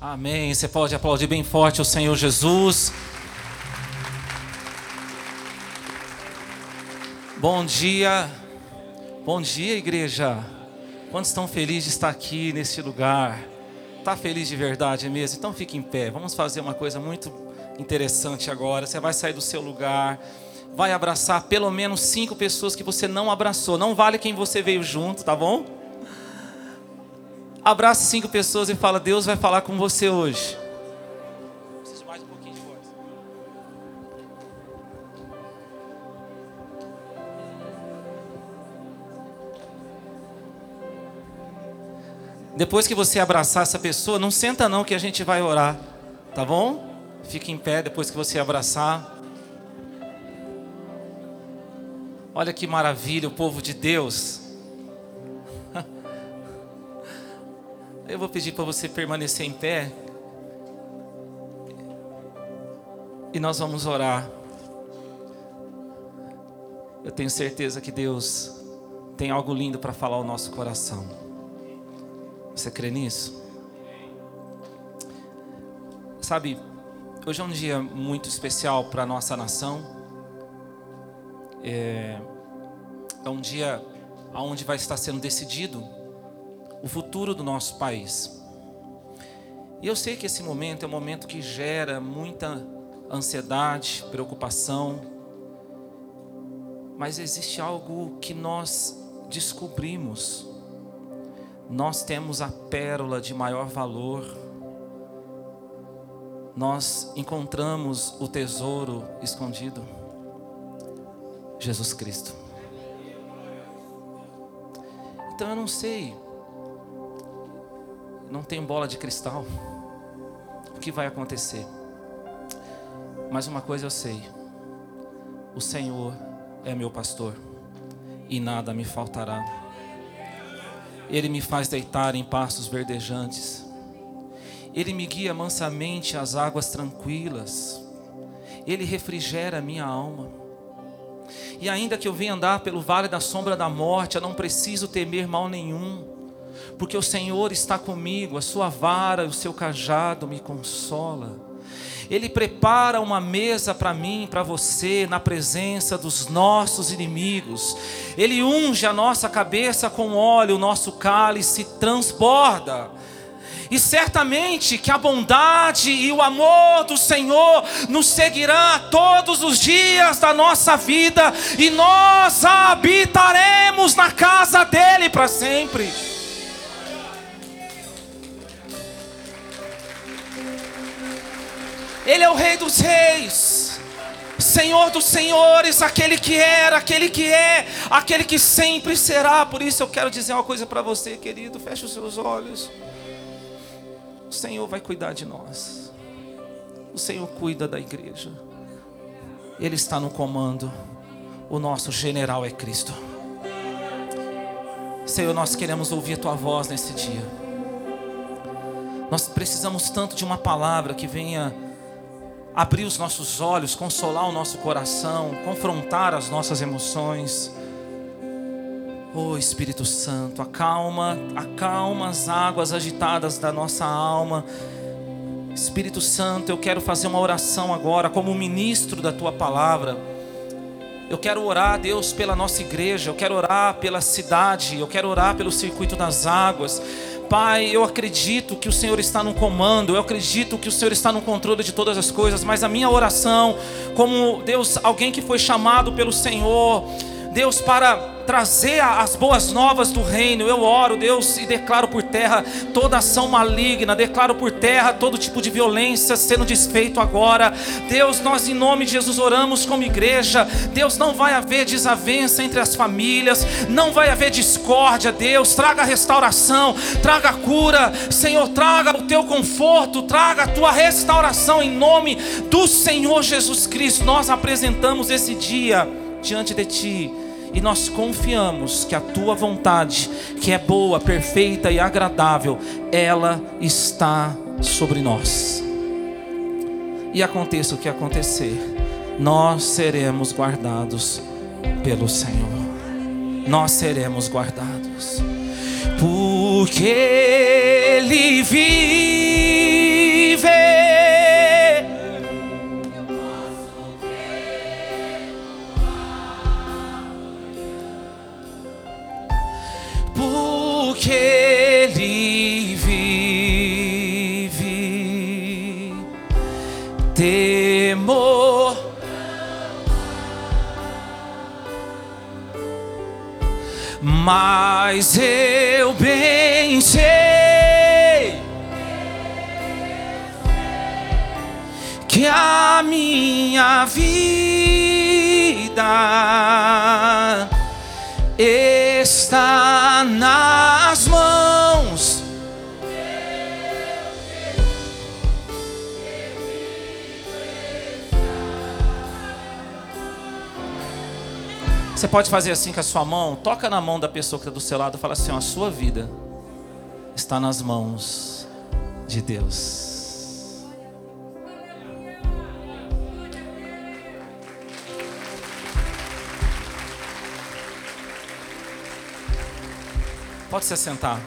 Amém. Você pode aplaudir bem forte o Senhor Jesus. Bom dia. Bom dia, igreja. Quantos estão felizes de estar aqui nesse lugar? Está feliz de verdade mesmo? Então fique em pé. Vamos fazer uma coisa muito interessante agora. Você vai sair do seu lugar, vai abraçar pelo menos cinco pessoas que você não abraçou. Não vale quem você veio junto, tá bom? Abraça cinco pessoas e fala: Deus vai falar com você hoje. Preciso mais um pouquinho de voz. Depois que você abraçar essa pessoa, não senta não que a gente vai orar, tá bom? Fique em pé depois que você abraçar. Olha que maravilha, o povo de Deus Eu vou pedir para você permanecer em pé. E nós vamos orar. Eu tenho certeza que Deus tem algo lindo para falar ao nosso coração. Você crê nisso? Sabe, hoje é um dia muito especial para a nossa nação. É, é um dia onde vai estar sendo decidido o futuro do nosso país. E eu sei que esse momento é um momento que gera muita ansiedade, preocupação, mas existe algo que nós descobrimos. Nós temos a pérola de maior valor. Nós encontramos o tesouro escondido. Jesus Cristo. Então eu não sei não tenho bola de cristal. O que vai acontecer? Mas uma coisa eu sei: o Senhor é meu pastor e nada me faltará. Ele me faz deitar em pastos verdejantes. Ele me guia mansamente às águas tranquilas. Ele refrigera minha alma. E ainda que eu venha andar pelo vale da sombra da morte, eu não preciso temer mal nenhum porque o Senhor está comigo, a sua vara e o seu cajado me consola. Ele prepara uma mesa para mim, para você, na presença dos nossos inimigos. Ele unge a nossa cabeça com óleo, o nosso cálice transborda. E certamente que a bondade e o amor do Senhor nos seguirá todos os dias da nossa vida, e nós habitaremos na casa dele para sempre. Ele é o Rei dos Reis, Senhor dos Senhores, aquele que era, aquele que é, aquele que sempre será. Por isso eu quero dizer uma coisa para você, querido: feche os seus olhos. O Senhor vai cuidar de nós, o Senhor cuida da igreja, Ele está no comando. O nosso general é Cristo. Senhor, nós queremos ouvir a tua voz nesse dia. Nós precisamos tanto de uma palavra que venha abrir os nossos olhos, consolar o nosso coração, confrontar as nossas emoções. Oh Espírito Santo, acalma, acalma as águas agitadas da nossa alma. Espírito Santo, eu quero fazer uma oração agora, como ministro da tua palavra. Eu quero orar, Deus, pela nossa igreja, eu quero orar pela cidade, eu quero orar pelo circuito das águas. Pai, eu acredito que o Senhor está no comando, eu acredito que o Senhor está no controle de todas as coisas, mas a minha oração, como Deus, alguém que foi chamado pelo Senhor, Deus, para trazer as boas novas do reino. Eu oro, Deus, e declaro por terra toda ação maligna, declaro por terra todo tipo de violência sendo desfeito agora. Deus, nós em nome de Jesus oramos como igreja. Deus, não vai haver desavença entre as famílias, não vai haver discórdia. Deus, traga restauração, traga cura. Senhor, traga o teu conforto, traga a tua restauração em nome do Senhor Jesus Cristo. Nós apresentamos esse dia diante de ti e nós confiamos que a tua vontade, que é boa, perfeita e agradável, ela está sobre nós. E aconteça o que acontecer, nós seremos guardados pelo Senhor. Nós seremos guardados, porque minha vida está nas mãos. Você pode fazer assim com a sua mão, toca na mão da pessoa que está do seu lado e fala assim: a sua vida está nas mãos de Deus. Pode se assentar.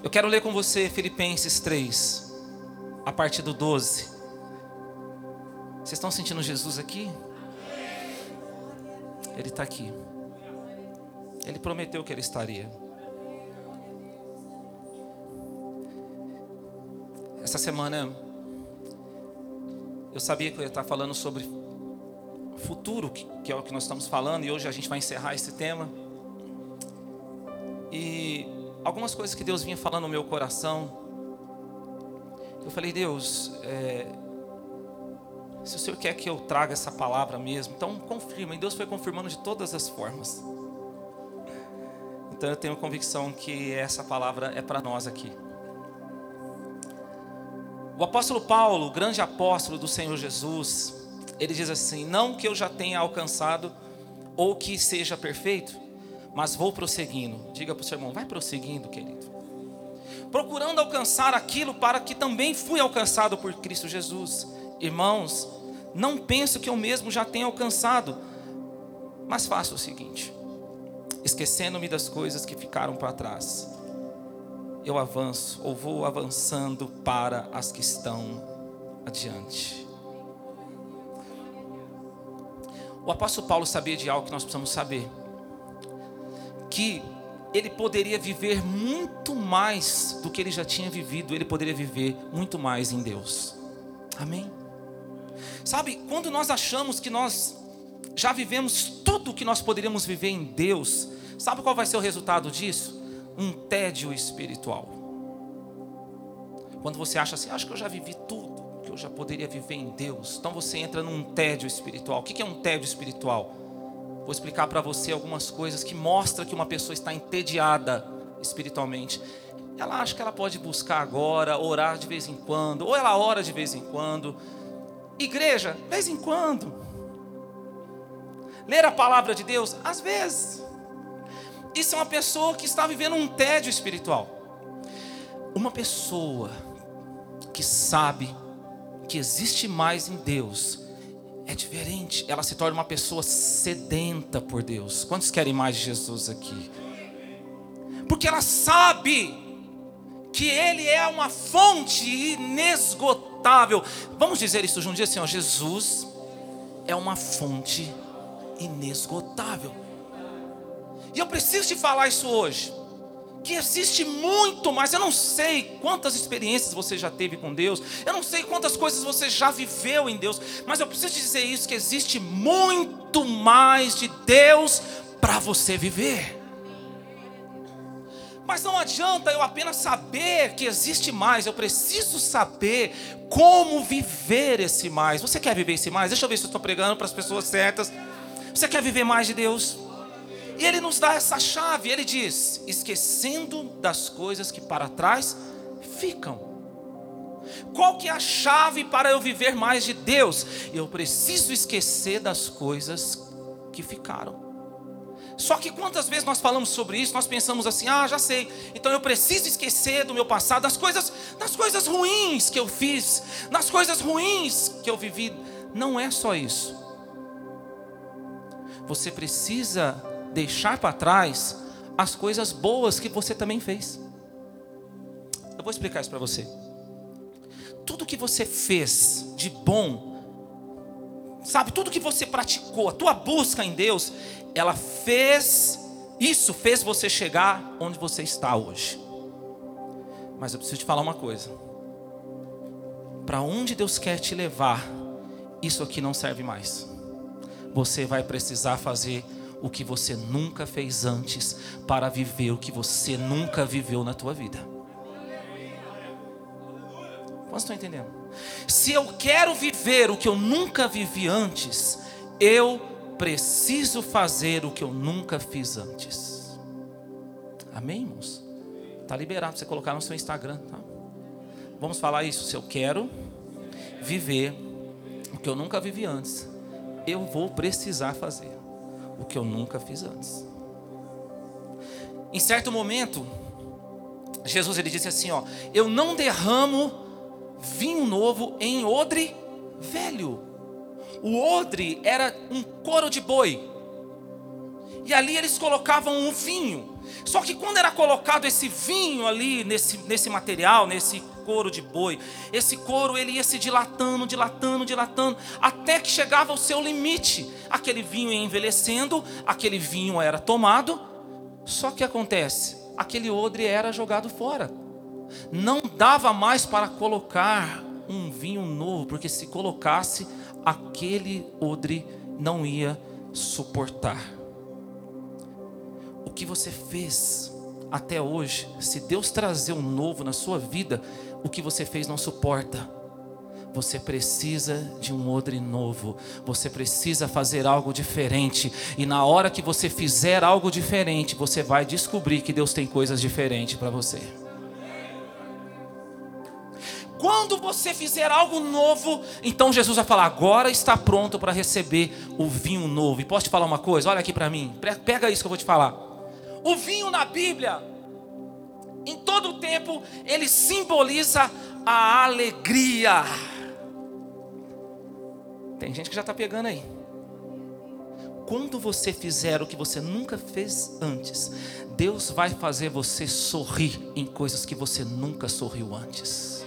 Eu quero ler com você Filipenses 3, a partir do 12. Vocês estão sentindo Jesus aqui? Ele está aqui. Ele prometeu que ele estaria. Essa semana eu sabia que eu ia estar falando sobre futuro, que é o que nós estamos falando, e hoje a gente vai encerrar esse tema. E algumas coisas que Deus vinha falando no meu coração, eu falei, Deus, é, se o Senhor quer que eu traga essa palavra mesmo, então confirma. E Deus foi confirmando de todas as formas. Então eu tenho convicção que essa palavra é para nós aqui. O apóstolo Paulo, grande apóstolo do Senhor Jesus, ele diz assim: Não que eu já tenha alcançado ou que seja perfeito, mas vou prosseguindo. Diga para o seu irmão: vai prosseguindo, querido. Procurando alcançar aquilo para que também fui alcançado por Cristo Jesus. Irmãos, não penso que eu mesmo já tenha alcançado, mas faço o seguinte: esquecendo-me das coisas que ficaram para trás, eu avanço ou vou avançando para as que estão adiante. O apóstolo Paulo sabia de algo que nós precisamos saber: que ele poderia viver muito mais do que ele já tinha vivido, ele poderia viver muito mais em Deus. Amém? Sabe, quando nós achamos que nós já vivemos tudo o que nós poderíamos viver em Deus, sabe qual vai ser o resultado disso? Um tédio espiritual. Quando você acha assim, acho que eu já vivi tudo já poderia viver em Deus. Então você entra num tédio espiritual. O que é um tédio espiritual? Vou explicar para você algumas coisas que mostram que uma pessoa está entediada espiritualmente. Ela acha que ela pode buscar agora, orar de vez em quando, ou ela ora de vez em quando. Igreja, de vez em quando. Ler a palavra de Deus, às vezes. Isso é uma pessoa que está vivendo um tédio espiritual. Uma pessoa que sabe que existe mais em Deus é diferente. Ela se torna uma pessoa sedenta por Deus. Quantos querem mais de Jesus aqui? Porque ela sabe que Ele é uma fonte inesgotável. Vamos dizer isso junto, diz assim: ó, Jesus é uma fonte inesgotável. E eu preciso te falar isso hoje que existe muito mais. Eu não sei quantas experiências você já teve com Deus, eu não sei quantas coisas você já viveu em Deus, mas eu preciso dizer isso: que existe muito mais de Deus para você viver. Mas não adianta eu apenas saber que existe mais, eu preciso saber como viver esse mais. Você quer viver esse mais? Deixa eu ver se eu estou pregando para as pessoas certas. Você quer viver mais de Deus? E ele nos dá essa chave. Ele diz: esquecendo das coisas que para trás ficam. Qual que é a chave para eu viver mais de Deus? Eu preciso esquecer das coisas que ficaram. Só que quantas vezes nós falamos sobre isso, nós pensamos assim: "Ah, já sei. Então eu preciso esquecer do meu passado, das coisas, das coisas ruins que eu fiz, das coisas ruins que eu vivi". Não é só isso. Você precisa deixar para trás as coisas boas que você também fez. Eu vou explicar isso para você. Tudo que você fez de bom, sabe, tudo que você praticou, a tua busca em Deus, ela fez, isso fez você chegar onde você está hoje. Mas eu preciso te falar uma coisa. para onde Deus quer te levar, isso aqui não serve mais. Você vai precisar fazer o que você nunca fez antes para viver o que você nunca viveu na tua vida. Quantos estão entendendo? Se eu quero viver o que eu nunca vivi antes, eu preciso fazer o que eu nunca fiz antes. Amém, irmãos? Está liberado para você colocar no seu Instagram. Tá? Vamos falar isso. Se eu quero viver o que eu nunca vivi antes, eu vou precisar fazer o que eu nunca fiz antes. Em certo momento, Jesus ele disse assim, ó: "Eu não derramo vinho novo em odre velho". O odre era um couro de boi. E ali eles colocavam um vinho. Só que quando era colocado esse vinho ali nesse, nesse material, nesse couro de boi, esse couro ele ia se dilatando, dilatando, dilatando, até que chegava ao seu limite. Aquele vinho ia envelhecendo, aquele vinho era tomado. Só que acontece, aquele odre era jogado fora. Não dava mais para colocar um vinho novo, porque se colocasse, aquele odre não ia suportar. Que você fez até hoje, se Deus trazer um novo na sua vida, o que você fez não suporta. Você precisa de um odre novo. Você precisa fazer algo diferente. E na hora que você fizer algo diferente, você vai descobrir que Deus tem coisas diferentes para você. Quando você fizer algo novo, então Jesus vai falar: agora está pronto para receber o vinho novo. E posso te falar uma coisa? Olha aqui para mim. Pega isso que eu vou te falar. O vinho na Bíblia em todo o tempo, ele simboliza a alegria. Tem gente que já está pegando aí. Quando você fizer o que você nunca fez antes, Deus vai fazer você sorrir em coisas que você nunca sorriu antes.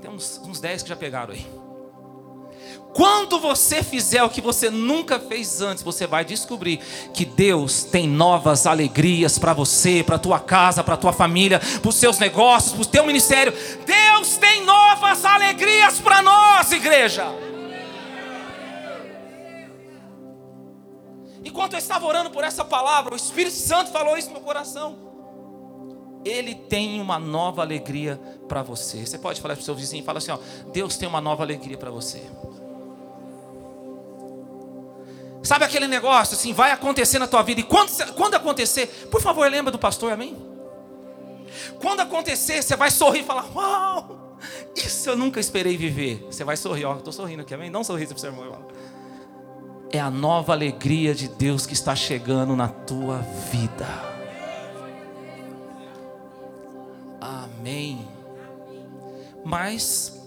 Tem uns, uns 10 que já pegaram aí. Quando você fizer o que você nunca fez antes, você vai descobrir que Deus tem novas alegrias para você, para tua casa, para tua família, para os seus negócios, para o teu ministério. Deus tem novas alegrias para nós, igreja. Enquanto eu estava orando por essa palavra, o Espírito Santo falou isso no meu coração. Ele tem uma nova alegria para você. Você pode falar para o seu vizinho, fala assim, ó, Deus tem uma nova alegria para você. Sabe aquele negócio assim, vai acontecer na tua vida. E quando, quando acontecer, por favor, lembra do pastor, amém? Quando acontecer, você vai sorrir e falar: Uau, isso eu nunca esperei viver. Você vai sorrir, ó, estou sorrindo aqui, amém? Dá um sorriso para o seu irmão. É a nova alegria de Deus que está chegando na tua vida. Amém. Mas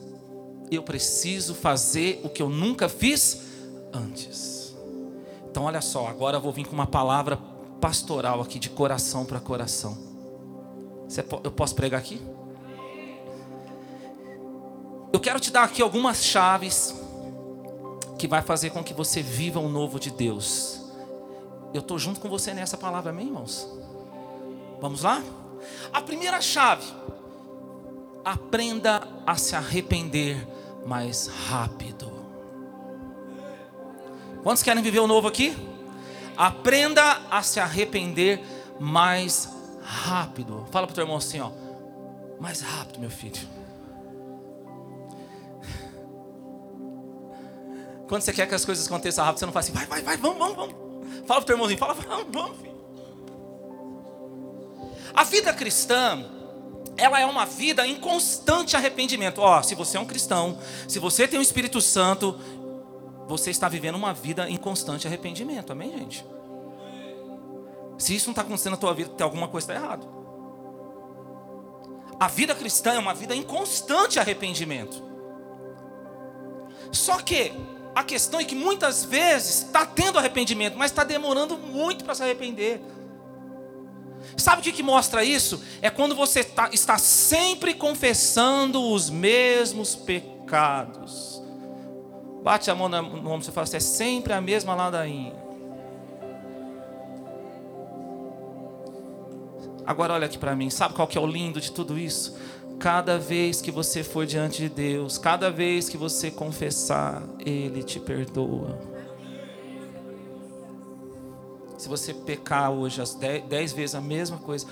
eu preciso fazer o que eu nunca fiz antes. Então, olha só, agora eu vou vir com uma palavra pastoral aqui, de coração para coração. Eu posso pregar aqui? Eu quero te dar aqui algumas chaves que vai fazer com que você viva o um novo de Deus. Eu estou junto com você nessa palavra, amém, irmãos? Vamos lá? A primeira chave: aprenda a se arrepender mais rápido. Quantos querem viver o novo aqui? Aprenda a se arrepender mais rápido. Fala para o teu irmão assim, ó. Mais rápido, meu filho. Quando você quer que as coisas aconteçam rápido, você não fala assim, vai, vai, vai, vamos, vamos, vamos. Fala para o teu irmãozinho, fala, vamos, vamos, filho. A vida cristã, ela é uma vida em constante arrependimento. Ó, se você é um cristão, se você tem o Espírito Santo, você está vivendo uma vida em constante arrependimento. Amém, gente? Se isso não está acontecendo na tua vida, tem alguma coisa está errado. A vida cristã é uma vida em constante arrependimento. Só que a questão é que muitas vezes está tendo arrependimento, mas está demorando muito para se arrepender. Sabe o que, que mostra isso? É quando você tá, está sempre confessando os mesmos pecados. Bate a mão no ombro e fala assim: é sempre a mesma ladainha. Agora olha aqui para mim, sabe qual que é o lindo de tudo isso? Cada vez que você for diante de Deus, cada vez que você confessar, Ele te perdoa. Se você pecar hoje as dez, dez vezes a mesma coisa,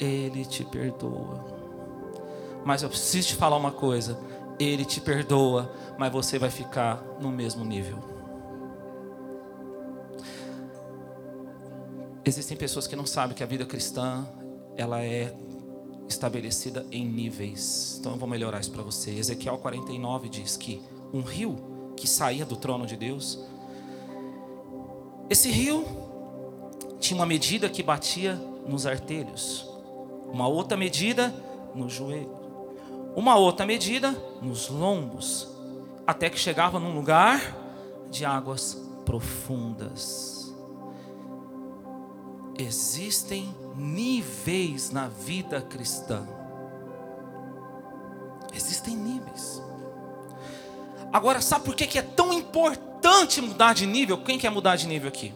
Ele te perdoa. Mas eu preciso te falar uma coisa: Ele te perdoa, mas você vai ficar no mesmo nível. Existem pessoas que não sabem que a vida cristã ela é estabelecida em níveis. Então eu vou melhorar isso para você. Ezequiel 49 diz que um rio que saía do trono de Deus, esse rio tinha uma medida que batia nos artelhos, uma outra medida no joelho, uma outra medida nos lombos, até que chegava num lugar de águas profundas. Existem níveis na vida cristã. Existem níveis. Agora, sabe por que é tão importante mudar de nível? Quem quer mudar de nível aqui?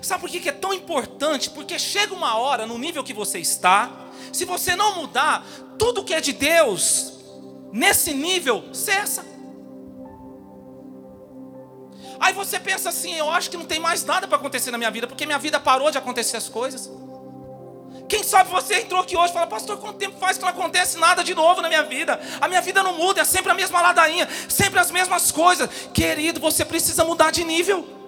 Sabe por que é tão importante? Porque chega uma hora no nível que você está, se você não mudar, tudo que é de Deus, nesse nível, cessa. Aí você pensa assim: eu acho que não tem mais nada para acontecer na minha vida, porque minha vida parou de acontecer as coisas. Quem sabe você entrou aqui hoje e fala, pastor, quanto tempo faz que não acontece nada de novo na minha vida? A minha vida não muda, é sempre a mesma ladainha, sempre as mesmas coisas. Querido, você precisa mudar de nível.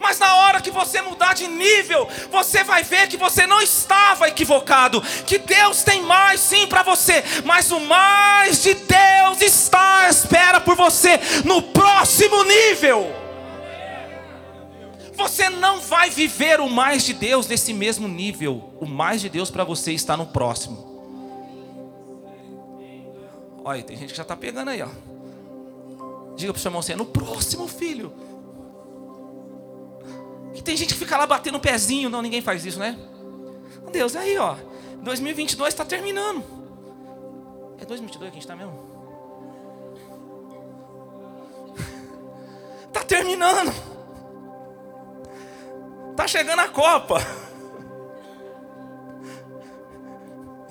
Mas na hora que você mudar de nível, você vai ver que você não estava equivocado, que Deus tem mais sim para você, mas o mais de Deus está à espera por você no próximo nível. Você não vai viver o mais de Deus nesse mesmo nível. O mais de Deus para você está no próximo. Olha, tem gente que já está pegando aí, ó. Diga para o seu irmão assim: é no próximo, filho. Que tem gente que fica lá batendo o pezinho. Não, ninguém faz isso, né? Deus, aí, ó. 2022 está terminando. É 2022 que a gente está mesmo? Está terminando. Está chegando a Copa.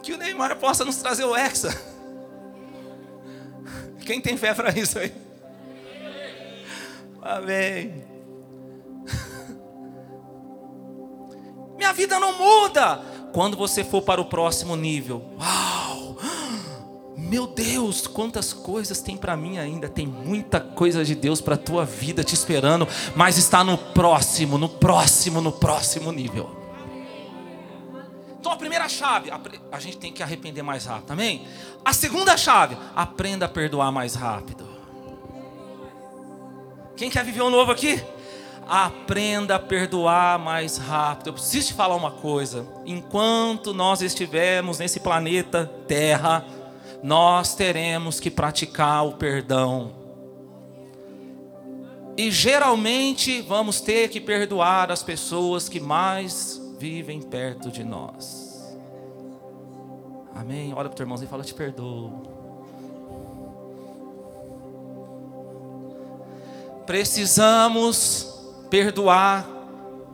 Que o Neymar possa nos trazer o Hexa. Quem tem fé para isso aí? Amém. Minha vida não muda. Quando você for para o próximo nível, uau! Meu Deus, quantas coisas tem para mim ainda. Tem muita coisa de Deus para a tua vida te esperando, mas está no próximo, no próximo, no próximo nível. Então a primeira chave, a gente tem que arrepender mais rápido, amém? A segunda chave, aprenda a perdoar mais rápido. Quem quer viver um novo aqui? Aprenda a perdoar mais rápido. Eu preciso te falar uma coisa: enquanto nós estivermos nesse planeta Terra, nós teremos que praticar o perdão. E geralmente vamos ter que perdoar as pessoas que mais vivem perto de nós. Amém? Olha para o teu irmãozinho e fala: Te perdoo. Precisamos perdoar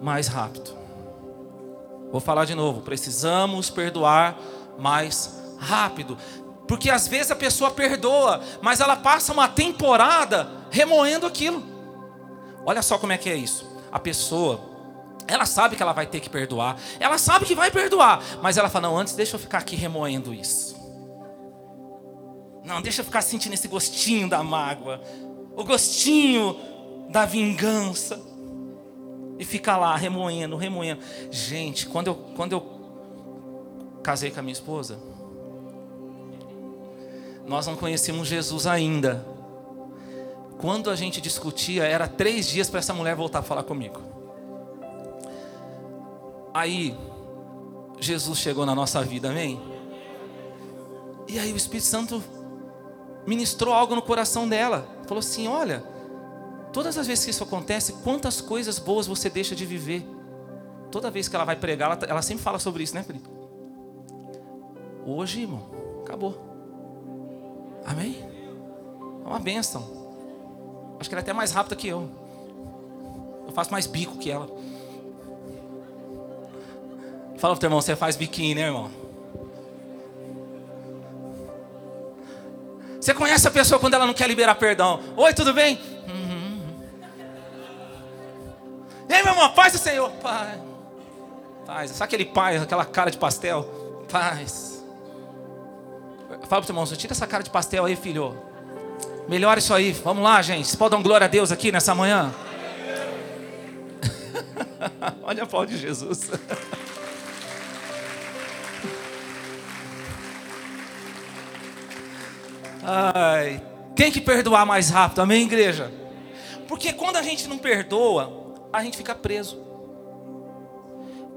mais rápido. Vou falar de novo, precisamos perdoar mais rápido. Porque às vezes a pessoa perdoa, mas ela passa uma temporada remoendo aquilo. Olha só como é que é isso. A pessoa, ela sabe que ela vai ter que perdoar, ela sabe que vai perdoar, mas ela fala: não, antes deixa eu ficar aqui remoendo isso. Não, deixa eu ficar sentindo esse gostinho da mágoa, o gostinho da vingança e fica lá remoendo, remoendo. Gente, quando eu, quando eu casei com a minha esposa, nós não conhecíamos Jesus ainda. Quando a gente discutia, era três dias para essa mulher voltar a falar comigo. Aí, Jesus chegou na nossa vida, amém? E aí o Espírito Santo ministrou algo no coração dela. Falou assim: Olha, Todas as vezes que isso acontece, quantas coisas boas você deixa de viver. Toda vez que ela vai pregar, ela, ela sempre fala sobre isso, né, Felipe? Hoje, irmão, acabou. Amém? É uma benção. Acho que ela é até mais rápida que eu. Eu faço mais bico que ela. Fala pro teu irmão, você faz biquinho, né, irmão? Você conhece a pessoa quando ela não quer liberar perdão? Oi, tudo bem? E aí, meu irmão, paz do Senhor. Pai. Paz. Sabe aquele pai, aquela cara de pastel? Paz. Fala pro seu irmão, tira essa cara de pastel aí, filho. Melhora isso aí. Vamos lá, gente. Vocês podem dar glória a Deus aqui nessa manhã? Olha a pau de Jesus. Ai, tem que perdoar mais rápido, amém, igreja? Porque quando a gente não perdoa, a gente fica preso.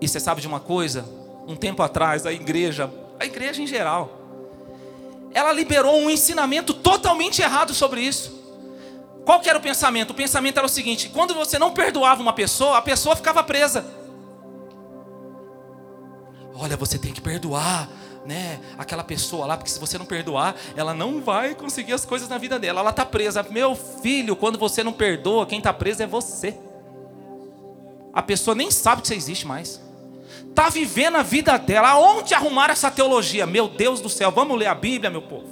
E você sabe de uma coisa? Um tempo atrás, a igreja, a igreja em geral, ela liberou um ensinamento totalmente errado sobre isso. Qual era o pensamento? O pensamento era o seguinte: quando você não perdoava uma pessoa, a pessoa ficava presa. Olha, você tem que perdoar, né, aquela pessoa lá, porque se você não perdoar, ela não vai conseguir as coisas na vida dela. Ela está presa. Meu filho, quando você não perdoa, quem está preso é você. A pessoa nem sabe que você existe mais. Está vivendo a vida dela. Aonde arrumar essa teologia? Meu Deus do céu, vamos ler a Bíblia, meu povo.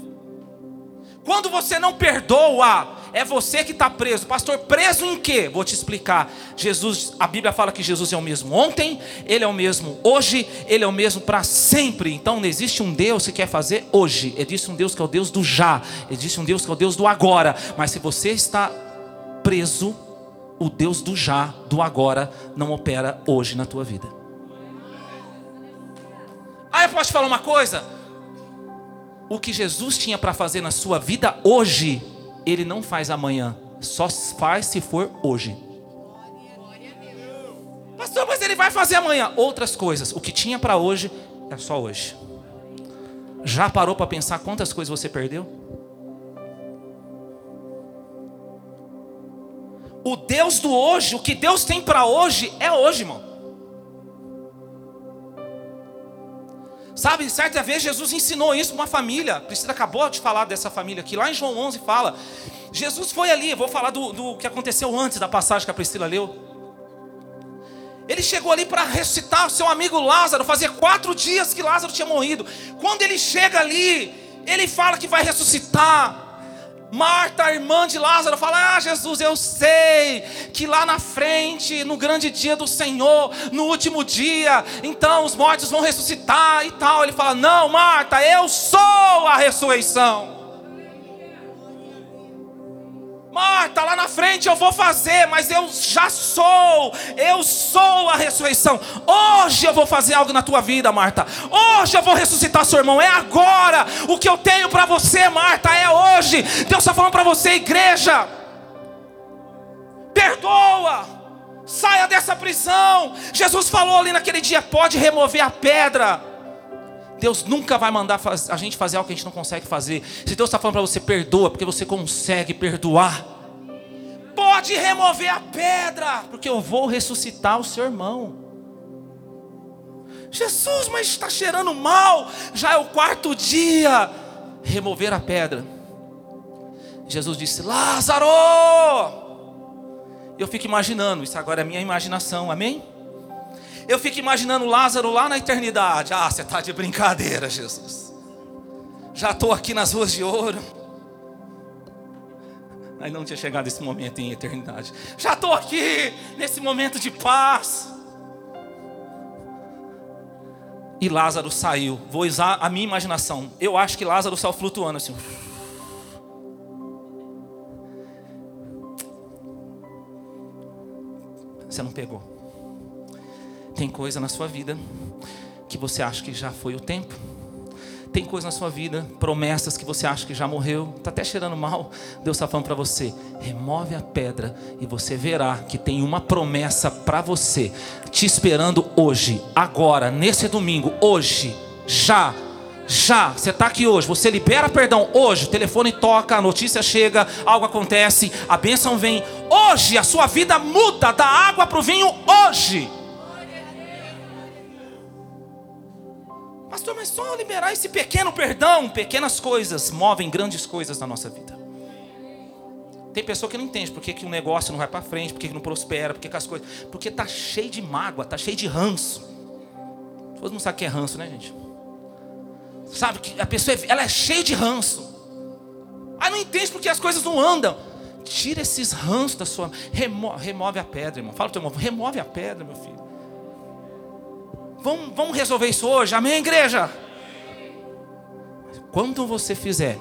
Quando você não perdoa, é você que está preso. Pastor, preso em quê? Vou te explicar. Jesus, a Bíblia fala que Jesus é o mesmo ontem, Ele é o mesmo hoje, Ele é o mesmo para sempre. Então não existe um Deus que quer fazer hoje. Existe um Deus que é o Deus do já. Existe um Deus que é o Deus do agora. Mas se você está preso, o Deus do já, do agora, não opera hoje na tua vida. Ah, eu posso te falar uma coisa? o que Jesus tinha para fazer na sua vida hoje, ele não faz amanhã, só faz se for hoje. Pastor, mas ele vai fazer amanhã outras coisas. O que tinha para hoje é só hoje. Já parou para pensar quantas coisas você perdeu? O Deus do hoje, o que Deus tem para hoje é hoje, irmão. Sabe, certa vez Jesus ensinou isso para uma família. Priscila acabou de falar dessa família aqui. Lá em João 11 fala. Jesus foi ali, vou falar do, do que aconteceu antes da passagem que a Priscila leu. Ele chegou ali para ressuscitar o seu amigo Lázaro. Fazia quatro dias que Lázaro tinha morrido. Quando ele chega ali, ele fala que vai ressuscitar. Marta, irmã de Lázaro, fala: Ah, Jesus, eu sei que lá na frente, no grande dia do Senhor, no último dia, então os mortos vão ressuscitar e tal. Ele fala: Não, Marta, eu sou a ressurreição. Marta, lá na frente eu vou fazer, mas eu já sou, eu sou a ressurreição. Hoje eu vou fazer algo na tua vida, Marta. Hoje eu vou ressuscitar seu irmão. É agora. O que eu tenho para você, Marta, é hoje. Deus está falando para você, igreja. Perdoa. Saia dessa prisão. Jesus falou ali naquele dia: pode remover a pedra. Deus nunca vai mandar a gente fazer algo que a gente não consegue fazer. Se Deus está falando para você, perdoa, porque você consegue perdoar. Pode remover a pedra, porque eu vou ressuscitar o seu irmão. Jesus, mas está cheirando mal, já é o quarto dia. Remover a pedra. Jesus disse: Lázaro! Eu fico imaginando, isso agora é minha imaginação, amém? Eu fico imaginando Lázaro lá na eternidade. Ah, você está de brincadeira, Jesus. Já estou aqui nas ruas de ouro. Aí não tinha chegado esse momento em eternidade. Já estou aqui nesse momento de paz. E Lázaro saiu. Vou usar a minha imaginação. Eu acho que Lázaro saiu flutuando assim. Você não pegou. Tem coisa na sua vida que você acha que já foi o tempo. Tem coisa na sua vida, promessas que você acha que já morreu, está até cheirando mal. Deus está falando para você: remove a pedra e você verá que tem uma promessa para você, te esperando hoje, agora, nesse domingo, hoje, já. Já, você está aqui hoje, você libera perdão hoje, o telefone toca, a notícia chega, algo acontece, a bênção vem. Hoje a sua vida muda da água para o vinho hoje. Pastor, mas só liberar esse pequeno perdão, pequenas coisas movem grandes coisas na nossa vida. Tem pessoa que não entende por que, que o negócio não vai para frente, por que, que não prospera, por que, as coisas. Porque tá cheio de mágoa, tá cheio de ranço. Todo mundo sabe o que é ranço, né, gente? Sabe que a pessoa ela é cheia de ranço. Ah, não entende porque as coisas não andam. Tira esses ranços da sua. Remo... remove a pedra, irmão. Fala para o teu irmão, remove a pedra, meu filho. Vamos, vamos resolver isso hoje, amém, igreja? Quando você fizer,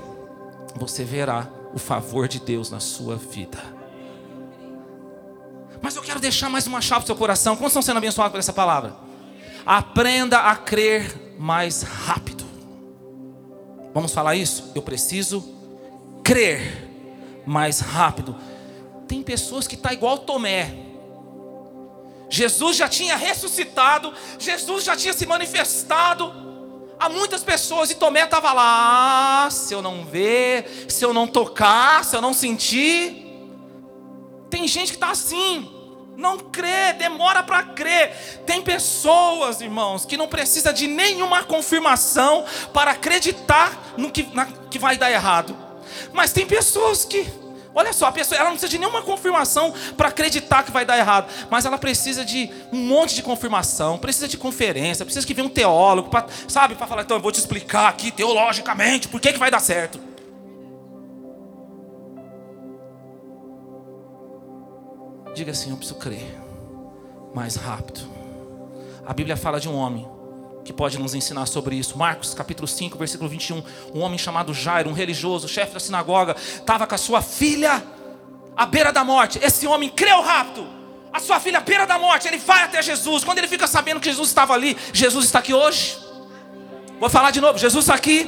você verá o favor de Deus na sua vida. Mas eu quero deixar mais uma chave para o seu coração. Como estão sendo abençoados por essa palavra? Aprenda a crer mais rápido. Vamos falar isso? Eu preciso crer mais rápido. Tem pessoas que estão tá igual Tomé. Jesus já tinha ressuscitado, Jesus já tinha se manifestado a muitas pessoas e Tomé estava lá. Ah, se eu não ver, se eu não tocar, se eu não sentir. Tem gente que está assim, não crê, demora para crer. Tem pessoas, irmãos, que não precisa de nenhuma confirmação para acreditar no que, na, que vai dar errado. Mas tem pessoas que Olha só, a pessoa ela não precisa de nenhuma confirmação para acreditar que vai dar errado, mas ela precisa de um monte de confirmação, precisa de conferência, precisa que venha um teólogo, pra, sabe, para falar, então eu vou te explicar aqui teologicamente por que, que vai dar certo. Diga assim: eu preciso crer mais rápido. A Bíblia fala de um homem que pode nos ensinar sobre isso. Marcos capítulo 5, versículo 21. Um homem chamado Jairo, um religioso, chefe da sinagoga, estava com a sua filha à beira da morte. Esse homem creu rápido. A sua filha à beira da morte, ele vai até Jesus. Quando ele fica sabendo que Jesus estava ali, Jesus está aqui hoje. Vou falar de novo: Jesus está aqui.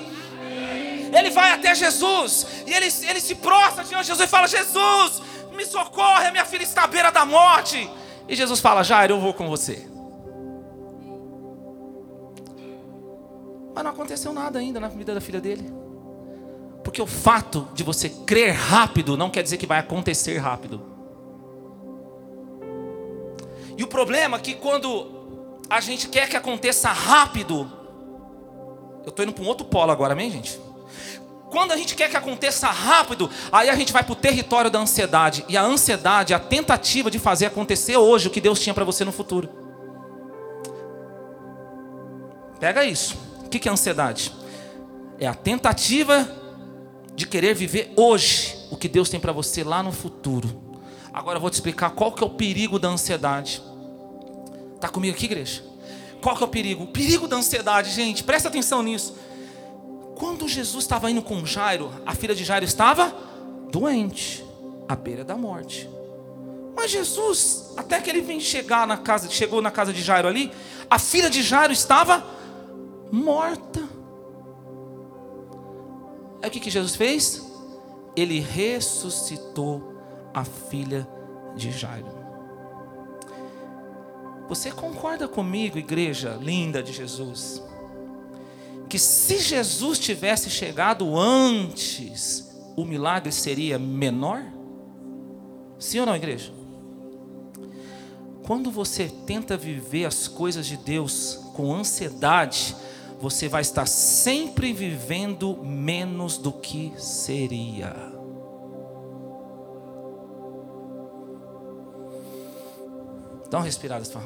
Ele vai até Jesus e ele, ele se prostra diante de Jesus e fala: Jesus, me socorre, minha filha está à beira da morte. E Jesus fala: Jairo, eu vou com você. Mas não aconteceu nada ainda na vida da filha dele. Porque o fato de você crer rápido não quer dizer que vai acontecer rápido. E o problema é que quando a gente quer que aconteça rápido, eu estou indo para um outro polo agora, amém, gente? Quando a gente quer que aconteça rápido, aí a gente vai para o território da ansiedade. E a ansiedade é a tentativa de fazer acontecer hoje o que Deus tinha para você no futuro. Pega isso. O que é ansiedade? É a tentativa de querer viver hoje o que Deus tem para você lá no futuro. Agora eu vou te explicar qual que é o perigo da ansiedade. Tá comigo aqui, igreja? Qual que é o perigo? O perigo da ansiedade, gente, presta atenção nisso. Quando Jesus estava indo com Jairo, a filha de Jairo estava doente, à beira da morte. Mas Jesus, até que ele vem chegar na casa, chegou na casa de Jairo ali, a filha de Jairo estava morta. Aí o que, que Jesus fez? Ele ressuscitou a filha de Jairo. Você concorda comigo, igreja linda de Jesus? Que se Jesus tivesse chegado antes, o milagre seria menor? Sim ou não, igreja? Quando você tenta viver as coisas de Deus com ansiedade, você vai estar sempre vivendo menos do que seria. Dá uma respirada, só.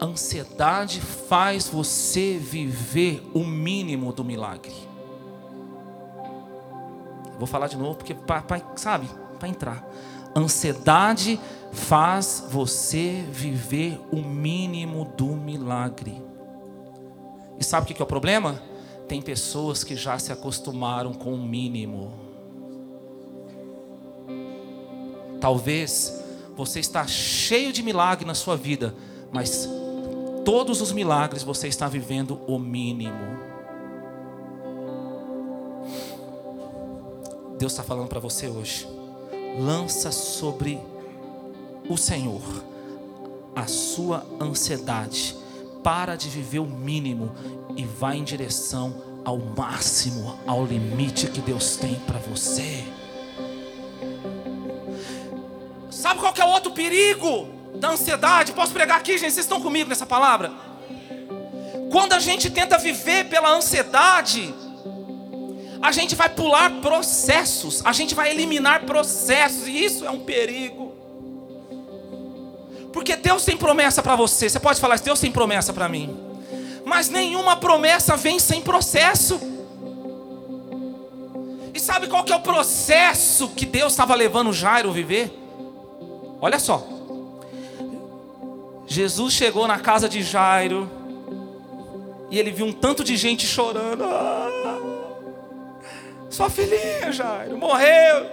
Ansiedade faz você viver o mínimo do milagre. Vou falar de novo porque, pra, pra, sabe, para entrar. Ansiedade faz você viver o mínimo do milagre. E sabe o que é o problema? Tem pessoas que já se acostumaram com o mínimo. Talvez você está cheio de milagre na sua vida, mas todos os milagres você está vivendo o mínimo. Deus está falando para você hoje. Lança sobre o Senhor a sua ansiedade. Para de viver o mínimo e vai em direção ao máximo, ao limite que Deus tem para você. Sabe qual que é o outro perigo da ansiedade? Posso pregar aqui, gente? Vocês estão comigo nessa palavra? Quando a gente tenta viver pela ansiedade, a gente vai pular processos, a gente vai eliminar processos, e isso é um perigo. Porque Deus tem promessa para você. Você pode falar, Deus tem promessa para mim. Mas nenhuma promessa vem sem processo. Sabe qual que é o processo que Deus estava levando Jairo a viver? Olha só. Jesus chegou na casa de Jairo e ele viu um tanto de gente chorando. Ah, sua filhinha, Jairo, morreu.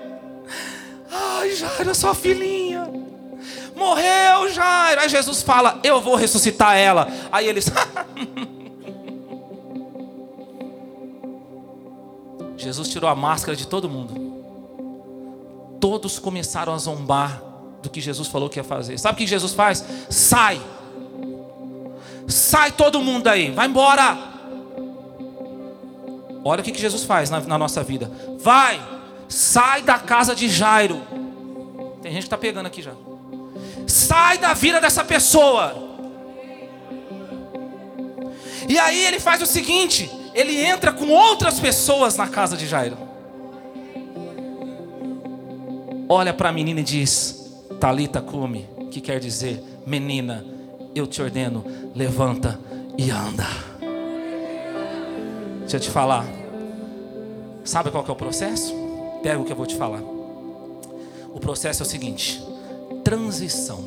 Ai, Jairo, sua filhinha. Morreu, Jairo. Aí Jesus fala: Eu vou ressuscitar ela. Aí eles. Jesus tirou a máscara de todo mundo. Todos começaram a zombar do que Jesus falou que ia fazer. Sabe o que Jesus faz? Sai. Sai todo mundo daí. Vai embora. Olha o que Jesus faz na, na nossa vida. Vai. Sai da casa de Jairo. Tem gente que está pegando aqui já. Sai da vida dessa pessoa. E aí ele faz o seguinte: ele entra com outras pessoas na casa de Jairo. Olha para a menina e diz: Talita come, que quer dizer, menina, eu te ordeno, levanta e anda. Deixa eu te falar. Sabe qual que é o processo? Pega o que eu vou te falar. O processo é o seguinte: transição.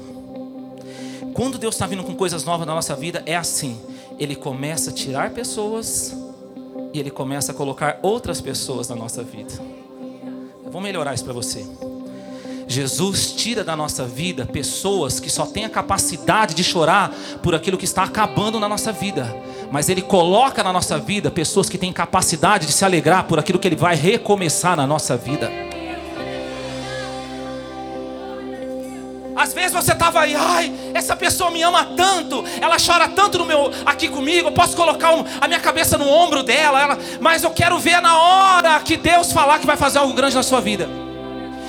Quando Deus está vindo com coisas novas na nossa vida, é assim. Ele começa a tirar pessoas e Ele começa a colocar outras pessoas na nossa vida. Eu vou melhorar isso para você. Jesus tira da nossa vida pessoas que só têm a capacidade de chorar por aquilo que está acabando na nossa vida, mas Ele coloca na nossa vida pessoas que têm capacidade de se alegrar por aquilo que Ele vai recomeçar na nossa vida. Às vezes você estava aí, ai, essa pessoa me ama tanto, ela chora tanto no meu aqui comigo, eu posso colocar um, a minha cabeça no ombro dela, ela, mas eu quero ver na hora que Deus falar que vai fazer algo grande na sua vida.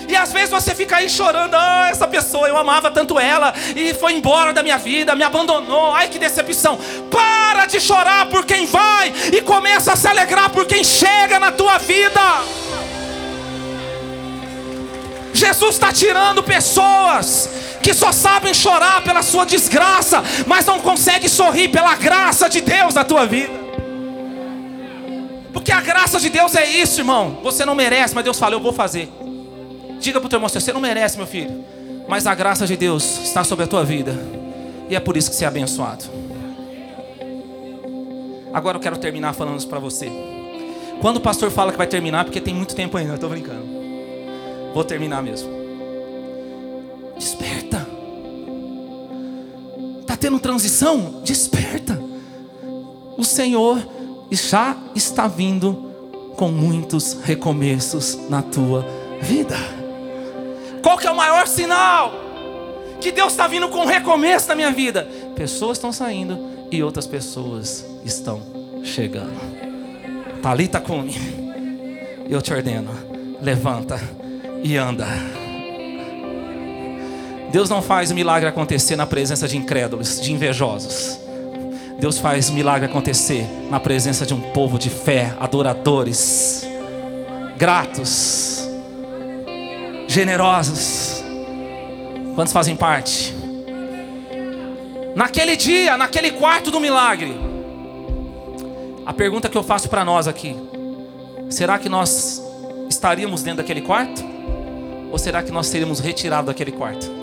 E às vezes você fica aí chorando, ah, essa pessoa, eu amava tanto ela e foi embora da minha vida, me abandonou, ai que decepção. Para de chorar por quem vai e começa a se alegrar por quem chega na tua vida. Jesus está tirando pessoas que só sabem chorar pela sua desgraça, mas não conseguem sorrir pela graça de Deus na tua vida. Porque a graça de Deus é isso, irmão. Você não merece, mas Deus fala, eu vou fazer. Diga para o teu irmão, você não merece, meu filho. Mas a graça de Deus está sobre a tua vida. E é por isso que você é abençoado. Agora eu quero terminar falando isso para você. Quando o pastor fala que vai terminar, porque tem muito tempo ainda, eu estou brincando. Vou terminar mesmo. Desperta. Está tendo transição? Desperta. O Senhor já está vindo com muitos recomeços na tua vida. Qual que é o maior sinal? Que Deus está vindo com um recomeço na minha vida. Pessoas estão saindo e outras pessoas estão chegando. Talita come. Eu te ordeno, levanta e anda. Deus não faz milagre acontecer na presença de incrédulos, de invejosos. Deus faz milagre acontecer na presença de um povo de fé, adoradores, gratos, generosos. Quantos fazem parte? Naquele dia, naquele quarto do milagre, a pergunta que eu faço para nós aqui: será que nós estaríamos dentro daquele quarto? Ou será que nós seríamos retirados daquele quarto?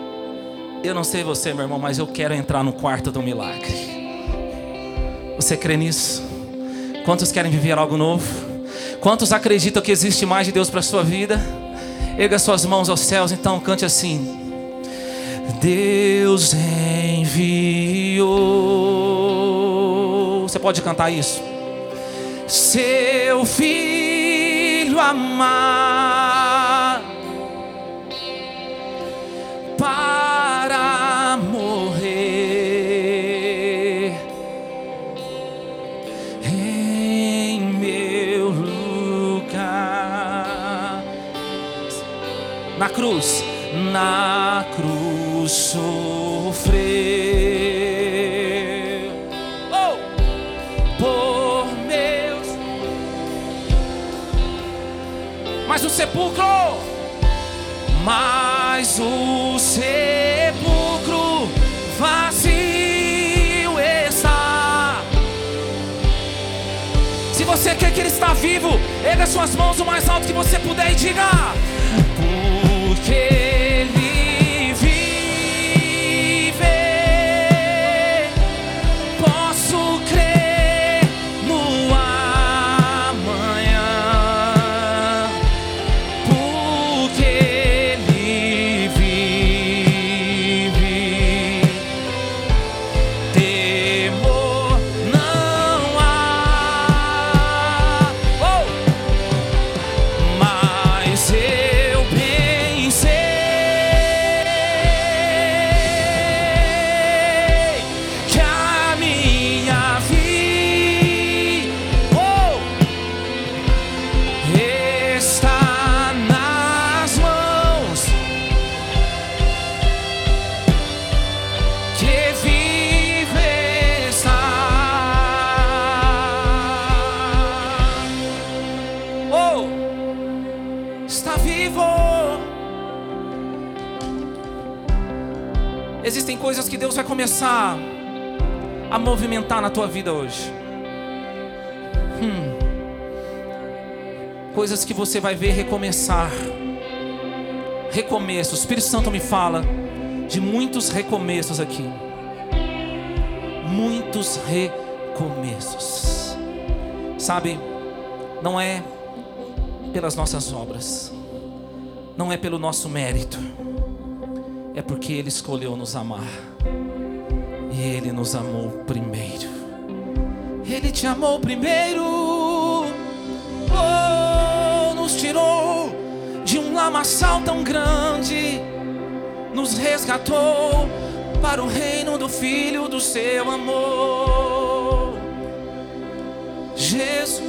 Eu não sei você, meu irmão, mas eu quero entrar no quarto do milagre. Você crê nisso? Quantos querem viver algo novo? Quantos acreditam que existe mais de Deus para sua vida? Erga suas mãos aos céus, então cante assim. Deus enviou. Você pode cantar isso? Seu filho amar cruz, na cruz sofreu oh, por meus, mas o sepulcro. Mas o sepulcro vazio está. Se você crê que Ele está vivo, erga suas mãos o mais alto que você puder e diga: na tua vida hoje. Hum. Coisas que você vai ver recomeçar. Recomeço. O Espírito Santo me fala de muitos recomeços aqui. Muitos recomeços. Sabe, não é pelas nossas obras, não é pelo nosso mérito, é porque Ele escolheu nos amar. E Ele nos amou primeiro. Ele te amou primeiro. Oh, nos tirou de um lamaçal tão grande. Nos resgatou para o reino do Filho do seu amor. Jesus.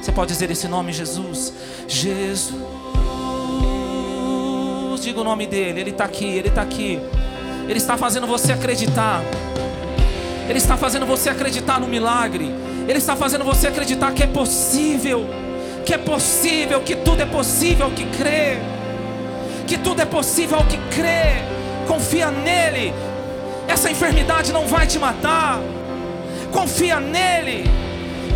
Você pode dizer esse nome, Jesus? Jesus diga o nome dele. Ele está aqui, ele está aqui. Ele está fazendo você acreditar. Ele está fazendo você acreditar no milagre. Ele está fazendo você acreditar que é possível. Que é possível, que tudo é possível que crê. Que tudo é possível ao que crê. Confia nele. Essa enfermidade não vai te matar. Confia nele.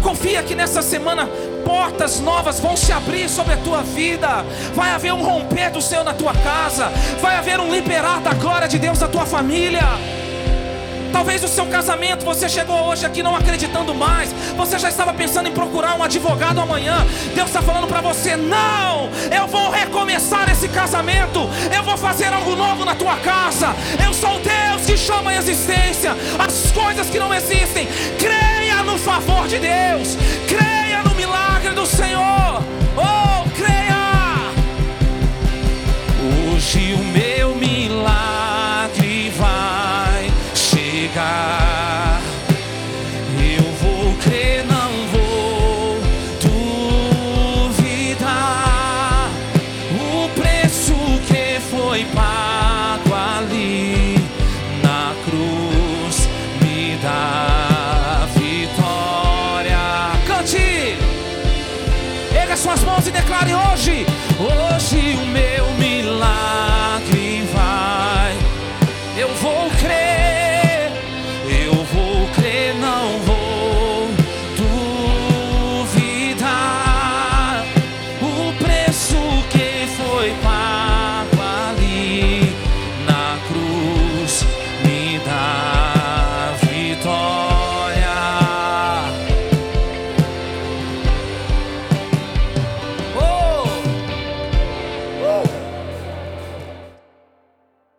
Confia que nessa semana portas novas vão se abrir sobre a tua vida. Vai haver um romper do Senhor na tua casa. Vai haver um liberar da glória de Deus na tua família. Talvez o seu casamento, você chegou hoje aqui não acreditando mais. Você já estava pensando em procurar um advogado amanhã. Deus está falando para você: não, eu vou recomeçar esse casamento. Eu vou fazer algo novo na tua casa. Eu sou Deus que chama a existência as coisas que não existem. Creia no favor de Deus. Creia no Senhor. Oh, creia. Hoje o meu milagre